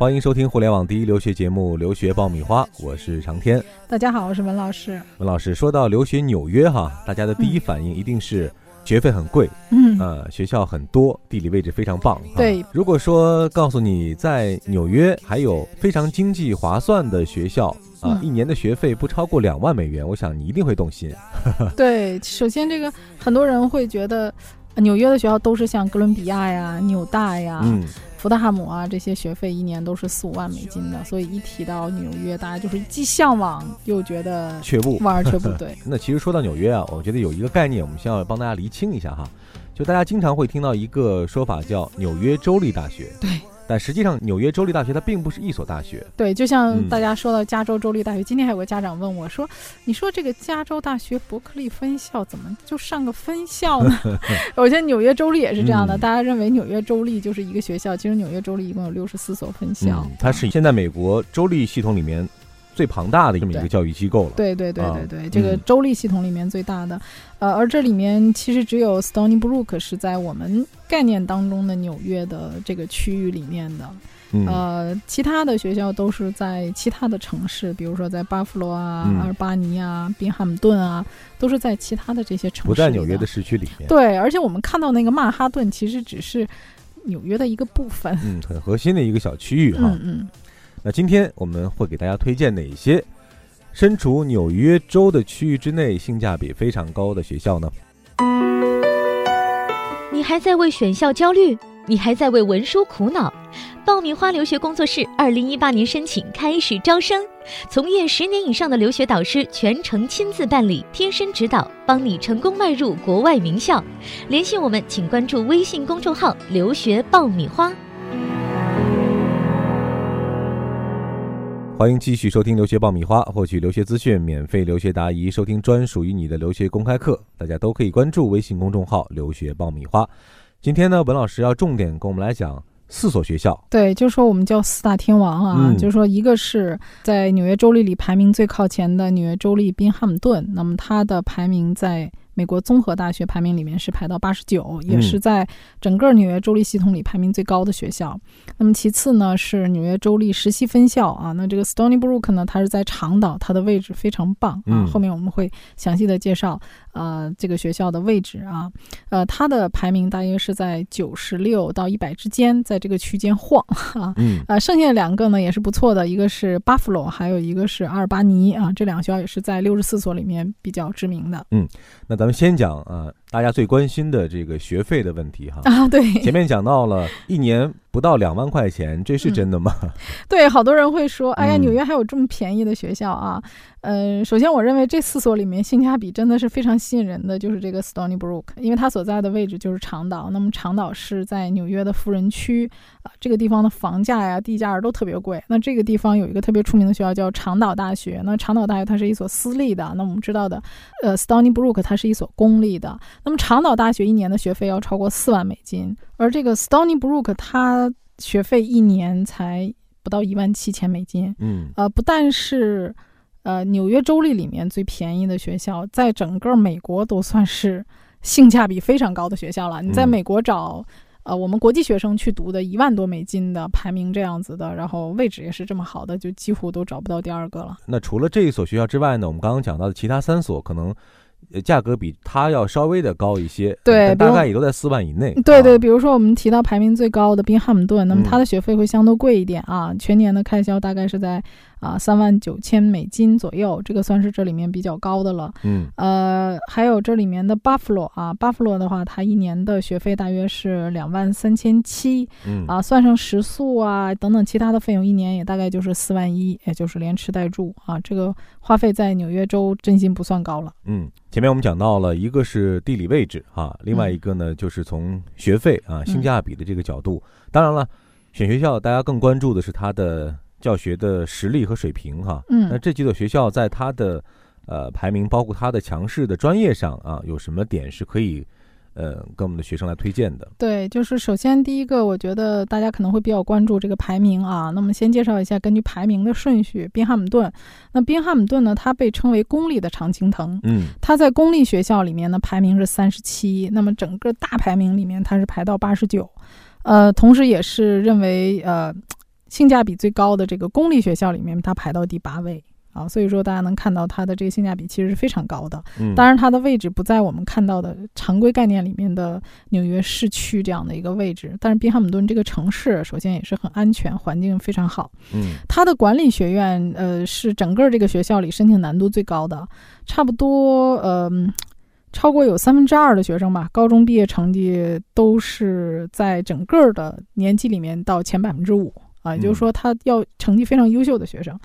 欢迎收听互联网第一留学节目《留学爆米花》，我是长天。大家好，我是文老师。文老师说到留学纽约哈，大家的第一反应一定是学费很贵，嗯，呃，学校很多，地理位置非常棒。对，如果说告诉你在纽约还有非常经济划算的学校啊，一年的学费不超过两万美元，我想你一定会动心。对，首先这个很多人会觉得纽约的学校都是像哥伦比亚呀、纽大呀。嗯。福特汉姆啊，这些学费一年都是四五万美金的，所以一提到纽约，大家就是既向往又觉得却步，望而却步。对，那其实说到纽约啊，我觉得有一个概念，我们先要帮大家厘清一下哈，就大家经常会听到一个说法叫纽约州立大学。对。但实际上，纽约州立大学它并不是一所大学。对，就像大家说到加州州立大学，今天还有个家长问我说：“你说这个加州大学伯克利分校怎么就上个分校呢？” 我觉得纽约州立也是这样的，大家认为纽约州立就是一个学校，其实纽约州立一共有六十四所分校。它是现在美国州立系统里面。最庞大的这么一个教育机构了，对对对对对，这个州立系统里面最大的，呃，而这里面其实只有 Stony Brook 是在我们概念当中的纽约的这个区域里面的，呃，其他的学校都是在其他的城市，比如说在巴弗罗啊、阿尔巴尼啊、宾汉姆顿啊，都是在其他的这些城市，不在纽约的市区里面。对，而且我们看到那个曼哈顿其实只是纽约的一个部分，嗯，很核心的一个小区域哈，嗯嗯。那今天我们会给大家推荐哪些身处纽约州的区域之内、性价比非常高的学校呢？你还在为选校焦虑？你还在为文书苦恼？爆米花留学工作室二零一八年申请开始招生，从业十年以上的留学导师全程亲自办理，贴身指导，帮你成功迈入国外名校。联系我们，请关注微信公众号“留学爆米花”。欢迎继续收听留学爆米花，获取留学资讯、免费留学答疑、收听专属于你的留学公开课。大家都可以关注微信公众号“留学爆米花”。今天呢，文老师要重点跟我们来讲四所学校。对，就说我们叫四大天王啊，就说一个是在纽约州立里排名最靠前的纽约州立宾汉姆顿，那么它的排名在。美国综合大学排名里面是排到八十九，也是在整个纽约州立系统里排名最高的学校。那么其次呢是纽约州立实习分校啊，那这个 Stony Brook 呢，它是在长岛，它的位置非常棒啊。后面我们会详细的介绍呃这个学校的位置啊，呃它的排名大约是在九十六到一百之间，在这个区间晃啊。嗯呃，剩下两个呢也是不错的，一个是 Buffalo，还有一个是阿尔巴尼啊，这两个学校也是在六十四所里面比较知名的。嗯，那。咱们先讲啊，大家最关心的这个学费的问题哈啊，对，前面讲到了一年。不到两万块钱，这是真的吗？对，好多人会说：“哎呀，纽约还有这么便宜的学校啊！”呃，首先我认为这四所里面性价比真的是非常吸引人的，就是这个 Stony Brook，因为它所在的位置就是长岛。那么长岛是在纽约的富人区啊，这个地方的房价呀、地价都特别贵。那这个地方有一个特别出名的学校叫长岛大学。那长岛大学它是一所私立的。那我们知道的，呃，Stony Brook 它是一所公立的。那么长岛大学一年的学费要超过四万美金，而这个 Stony Brook 它学费一年才不到一万七千美金，嗯，呃，不但是，呃，纽约州立里面最便宜的学校，在整个美国都算是性价比非常高的学校了。你在美国找，呃，我们国际学生去读的一万多美金的排名这样子的，然后位置也是这么好的，就几乎都找不到第二个了。那除了这一所学校之外呢？我们刚刚讲到的其他三所可能。呃，价格比它要稍微的高一些，对，大概也都在四万以内。对对，比如说我们提到排名最高的宾汉姆顿，那么它的学费会相对贵一点啊，全年的开销大概是在。啊，三万九千美金左右，这个算是这里面比较高的了。嗯，呃，还有这里面的 Buffalo 啊，Buffalo 的话，它一年的学费大约是两万三千七。嗯，啊，算上食宿啊等等其他的费用，一年也大概就是四万一，也就是连吃带住啊，这个花费在纽约州真心不算高了。嗯，前面我们讲到了一个是地理位置啊，另外一个呢就是从学费啊性价比的这个角度。当然了，选学校大家更关注的是它的。教学的实力和水平，哈，嗯，那这几所学校在它的呃排名，包括它的强势的专业上啊，有什么点是可以呃跟我们的学生来推荐的？对，就是首先第一个，我觉得大家可能会比较关注这个排名啊。那么先介绍一下，根据排名的顺序，宾汉姆顿。那宾汉姆顿呢，它被称为公立的常青藤，嗯，它在公立学校里面呢排名是三十七，那么整个大排名里面它是排到八十九，呃，同时也是认为呃。性价比最高的这个公立学校里面，它排到第八位。啊，所以说大家能看到它的这个性价比其实是非常高的。嗯，当然它的位置不在我们看到的常规概念里面的纽约市区这样的一个位置。但是宾汉姆顿这个城市首先也是很安全，环境非常好。嗯，它的管理学院呃是整个这个学校里申请难度最高的，差不多呃超过有三分之二的学生吧，高中毕业成绩都是在整个的年级里面到前百分之五啊，也就是说他要成绩非常优秀的学生。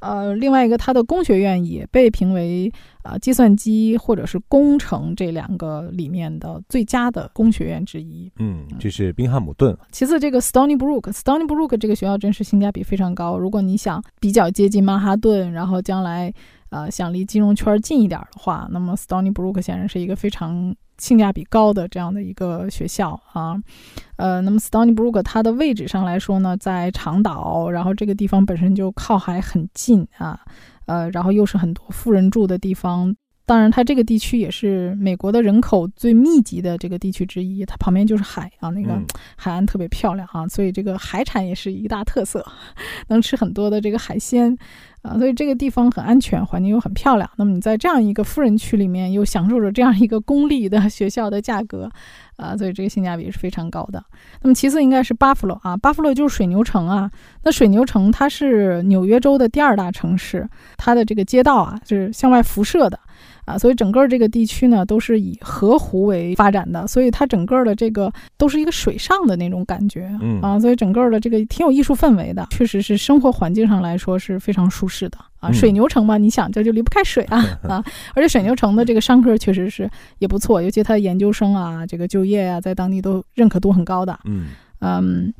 呃，另外一个，他的工学院也被评为啊，计算机或者是工程这两个里面的最佳的工学院之一。嗯，这是宾汉姆顿。其次，这个 Stony Brook，Stony Brook 这个学校真是性价比非常高。如果你想比较接近曼哈顿，然后将来呃想离金融圈近一点的话，那么 Stony Brook 显然是一个非常。性价比高的这样的一个学校啊，呃，那么 Stony Brook 它的位置上来说呢，在长岛，然后这个地方本身就靠海很近啊，呃，然后又是很多富人住的地方。当然，它这个地区也是美国的人口最密集的这个地区之一，它旁边就是海啊，那个海岸特别漂亮啊，所以这个海产也是一大特色，能吃很多的这个海鲜啊，所以这个地方很安全，环境又很漂亮。那么你在这样一个富人区里面，又享受着这样一个公立的学校的价格啊，所以这个性价比是非常高的。那么其次应该是巴夫洛啊，巴夫洛就是水牛城啊，那水牛城它是纽约州的第二大城市，它的这个街道啊是向外辐射的。啊，所以整个这个地区呢，都是以河湖为发展的，所以它整个的这个都是一个水上的那种感觉，嗯啊，所以整个的这个挺有艺术氛围的，确实是生活环境上来说是非常舒适的啊。水牛城嘛，你想这就离不开水啊 啊，而且水牛城的这个商科确实是也不错，尤其他研究生啊，这个就业啊，在当地都认可度很高的，嗯嗯。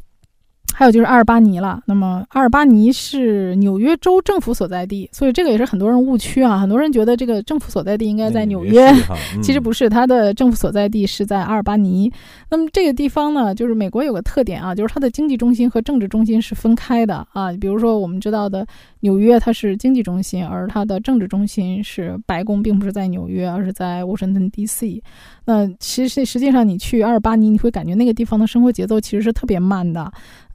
还有就是阿尔巴尼了。那么阿尔巴尼是纽约州政府所在地，所以这个也是很多人误区啊。很多人觉得这个政府所在地应该在纽约，其实不是，它的政府所在地是在阿尔巴尼。那么这个地方呢，就是美国有个特点啊，就是它的经济中心和政治中心是分开的啊。比如说我们知道的纽约，它是经济中心，而它的政治中心是白宫，并不是在纽约，而是在沃盛顿 D.C。那其实实际上你去阿尔巴尼，你会感觉那个地方的生活节奏其实是特别慢的。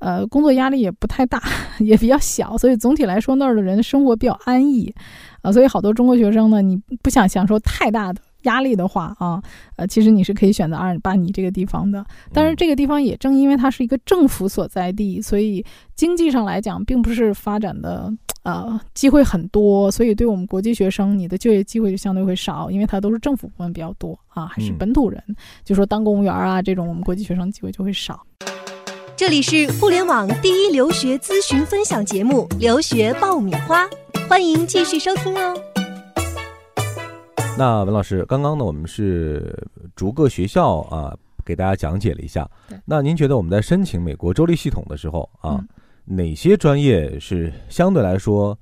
呃，工作压力也不太大，也比较小，所以总体来说那儿的人生活比较安逸，啊，所以好多中国学生呢，你不想享受太大的压力的话啊，呃，其实你是可以选择阿尔巴尼这个地方的。但是这个地方也正因为它是一个政府所在地，所以经济上来讲并不是发展的呃机会很多，所以对我们国际学生，你的就业机会就相对会少，因为它都是政府部门比较多啊，还是本土人，就说当公务员啊这种，我们国际学生机会就会少。这里是互联网第一留学咨询分享节目《留学爆米花》，欢迎继续收听哦。那文老师，刚刚呢，我们是逐个学校啊，给大家讲解了一下。那您觉得我们在申请美国州立系统的时候啊，哪些专业是相对来说？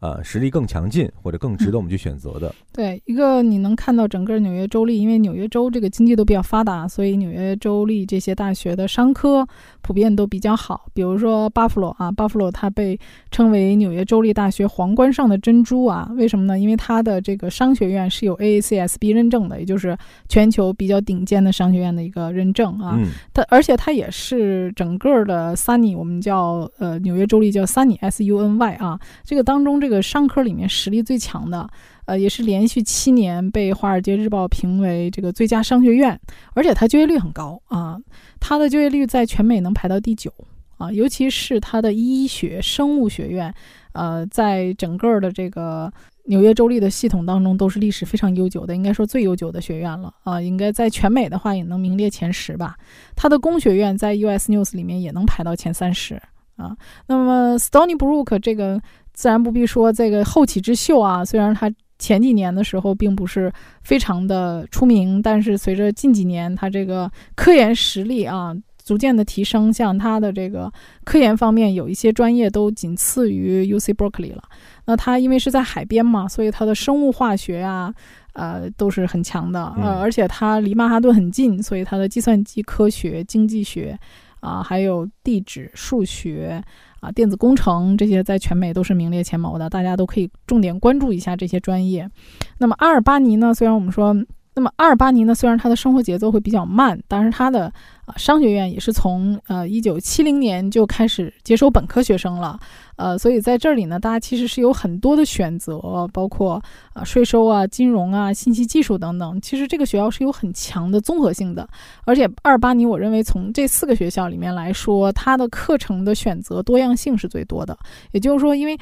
呃，实力更强劲或者更值得我们去选择的。对，一个你能看到整个纽约州立，因为纽约州这个经济都比较发达，所以纽约州立这些大学的商科普遍都比较好。比如说巴夫洛啊，巴夫洛它被称为纽约州立大学皇冠上的珍珠啊，为什么呢？因为它的这个商学院是有 AACSB 认证的，也就是全球比较顶尖的商学院的一个认证啊。它而且它也是整个的 Sunny，我们叫呃纽约州立叫 Sunny S U N Y 啊，这个当中这。这个商科里面实力最强的，呃，也是连续七年被《华尔街日报》评为这个最佳商学院，而且它就业率很高啊，它的就业率在全美能排到第九啊，尤其是它的医学生物学院，呃，在整个的这个纽约州立的系统当中都是历史非常悠久的，应该说最悠久的学院了啊，应该在全美的话也能名列前十吧。它的工学院在 US News 里面也能排到前三十啊。那么 Stony Brook 这个。自然不必说，这个后起之秀啊，虽然他前几年的时候并不是非常的出名，但是随着近几年他这个科研实力啊逐渐的提升，像他的这个科研方面有一些专业都仅次于 U C Berkeley 了。那他因为是在海边嘛，所以他的生物化学啊，呃都是很强的，呃，而且他离曼哈顿很近，所以他的计算机科学、经济学啊，还有地质、数学。啊，电子工程这些在全美都是名列前茅的，大家都可以重点关注一下这些专业。那么阿尔巴尼呢？虽然我们说那么阿尔巴尼呢，虽然它的生活节奏会比较慢，但是它的商学院也是从呃一九七零年就开始接收本科学生了。呃，所以在这里呢，大家其实是有很多的选择，包括啊税收啊、金融啊、信息技术等等。其实这个学校是有很强的综合性的，而且阿尔巴尼，我认为从这四个学校里面来说，它的课程的选择多样性是最多的。也就是说，因为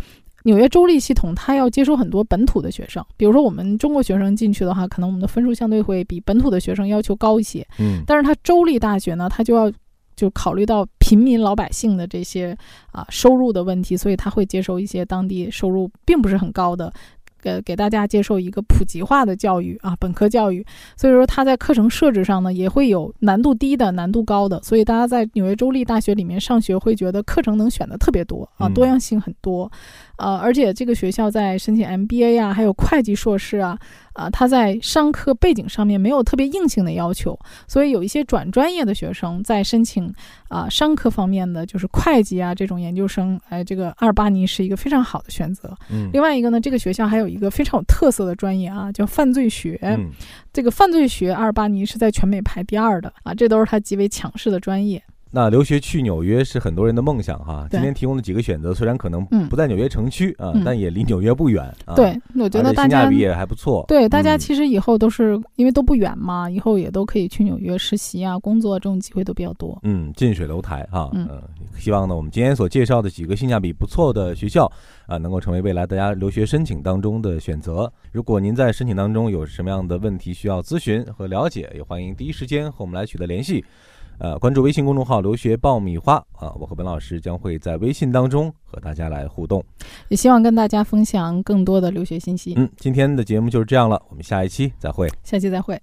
纽约州立系统它要接收很多本土的学生，比如说我们中国学生进去的话，可能我们的分数相对会比本土的学生要求高一些。嗯，但是它州立大学呢，它就要。就考虑到平民老百姓的这些啊收入的问题，所以它会接收一些当地收入并不是很高的，给给大家接受一个普及化的教育啊本科教育。所以说它在课程设置上呢也会有难度低的、难度高的，所以大家在纽约州立大学里面上学会觉得课程能选的特别多啊，多样性很多。呃，而且这个学校在申请 MBA 啊，还有会计硕士啊，啊，它在商科背景上面没有特别硬性的要求，所以有一些转专业的学生在申请啊商科方面的，就是会计啊这种研究生，哎，这个阿尔巴尼是一个非常好的选择。嗯，另外一个呢，这个学校还有一个非常有特色的专业啊，叫犯罪学。嗯，这个犯罪学阿尔巴尼是在全美排第二的啊，这都是他极为强势的专业。那留学去纽约是很多人的梦想哈。今天提供的几个选择，虽然可能不在纽约城区啊，但也离纽约不远啊。对，我觉得大家性价比也还不错。对，大家其实以后都是因为都不远嘛，以后也都可以去纽约实习啊、工作这种机会都比较多。嗯，近水楼台哈。嗯，希望呢，我们今天所介绍的几个性价比不错的学校啊，能够成为未来大家留学申请当中的选择。如果您在申请当中有什么样的问题需要咨询和了解，也欢迎第一时间和我们来取得联系。呃，关注微信公众号“留学爆米花”啊，我和本老师将会在微信当中和大家来互动，也希望跟大家分享更多的留学信息。嗯，今天的节目就是这样了，我们下一期再会，下期再会。